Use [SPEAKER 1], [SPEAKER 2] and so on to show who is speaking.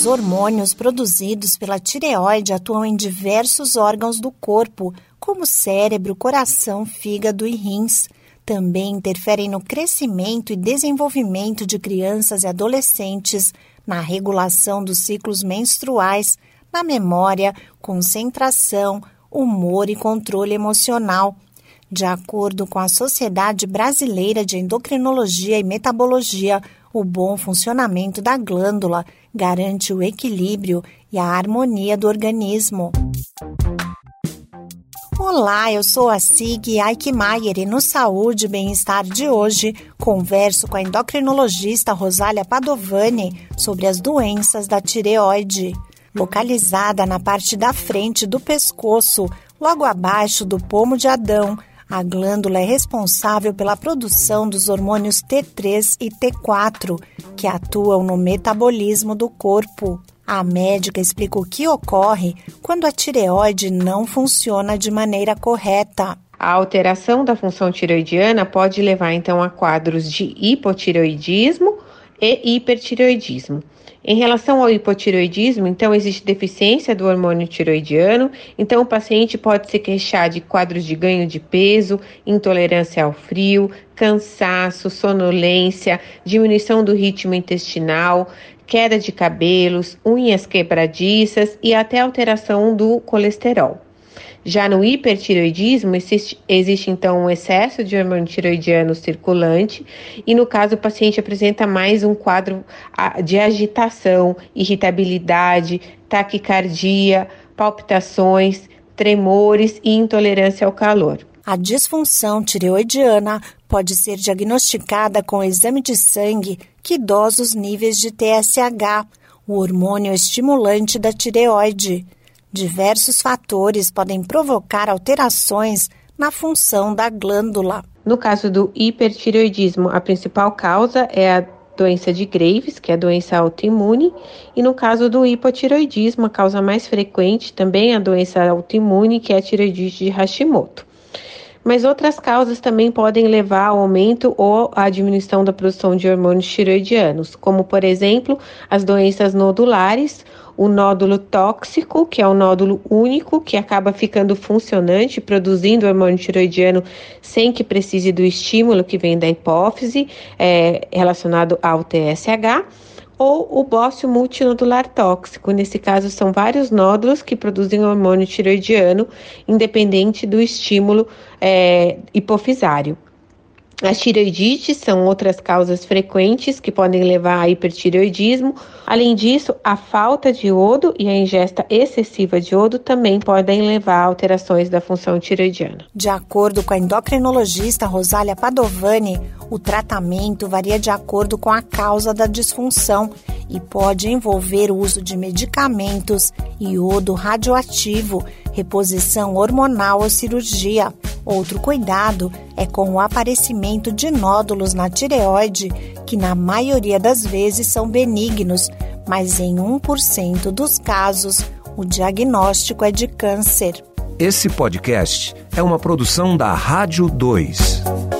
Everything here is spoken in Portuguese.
[SPEAKER 1] Os hormônios produzidos pela tireoide atuam em diversos órgãos do corpo, como cérebro, coração, fígado e rins. Também interferem no crescimento e desenvolvimento de crianças e adolescentes, na regulação dos ciclos menstruais, na memória, concentração, humor e controle emocional. De acordo com a Sociedade Brasileira de Endocrinologia e Metabologia, o bom funcionamento da glândula garante o equilíbrio e a harmonia do organismo. Olá, eu sou a Sig Eichmeier e no Saúde e Bem-Estar de hoje converso com a endocrinologista Rosália Padovani sobre as doenças da tireoide. Localizada na parte da frente do pescoço, logo abaixo do pomo de Adão, a glândula é responsável pela produção dos hormônios T3 e T4, que atuam no metabolismo do corpo. A médica explica o que ocorre quando a tireoide não funciona de maneira correta.
[SPEAKER 2] A alteração da função tiroidiana pode levar então a quadros de hipotireoidismo e hipertireoidismo. Em relação ao hipotiroidismo, então existe deficiência do hormônio tiroidiano, então o paciente pode se queixar de quadros de ganho de peso, intolerância ao frio, cansaço, sonolência, diminuição do ritmo intestinal, queda de cabelos, unhas quebradiças e até alteração do colesterol. Já no hipertiroidismo, existe, existe, então um excesso de hormônio tiroidiano circulante, e no caso o paciente apresenta mais um quadro de agitação, irritabilidade, taquicardia, palpitações, tremores e intolerância ao calor.
[SPEAKER 1] A disfunção tireoidiana pode ser diagnosticada com exame de sangue que dosa os níveis de TSH, o hormônio estimulante da tireoide. Diversos fatores podem provocar alterações na função da glândula.
[SPEAKER 2] No caso do hipertireoidismo, a principal causa é a doença de Graves, que é a doença autoimune, e no caso do hipotireoidismo, a causa mais frequente também é a doença autoimune, que é a tireoidite de Hashimoto. Mas outras causas também podem levar ao aumento ou à diminuição da produção de hormônios tireoidianos, como por exemplo as doenças nodulares o nódulo tóxico, que é um nódulo único, que acaba ficando funcionante, produzindo hormônio tiroidiano sem que precise do estímulo que vem da hipófise, é, relacionado ao TSH ou o bócio multinodular tóxico. Nesse caso, são vários nódulos que produzem hormônio tiroidiano, independente do estímulo é, hipofisário. As tireoidites são outras causas frequentes que podem levar a hipertireoidismo. Além disso, a falta de iodo e a ingesta excessiva de iodo também podem levar a alterações da função tireoidiana.
[SPEAKER 1] De acordo com a endocrinologista Rosália Padovani, o tratamento varia de acordo com a causa da disfunção e pode envolver o uso de medicamentos, iodo radioativo, reposição hormonal ou cirurgia. Outro cuidado é com o aparecimento de nódulos na tireoide, que na maioria das vezes são benignos, mas em 1% dos casos o diagnóstico é de câncer.
[SPEAKER 3] Esse podcast é uma produção da Rádio 2.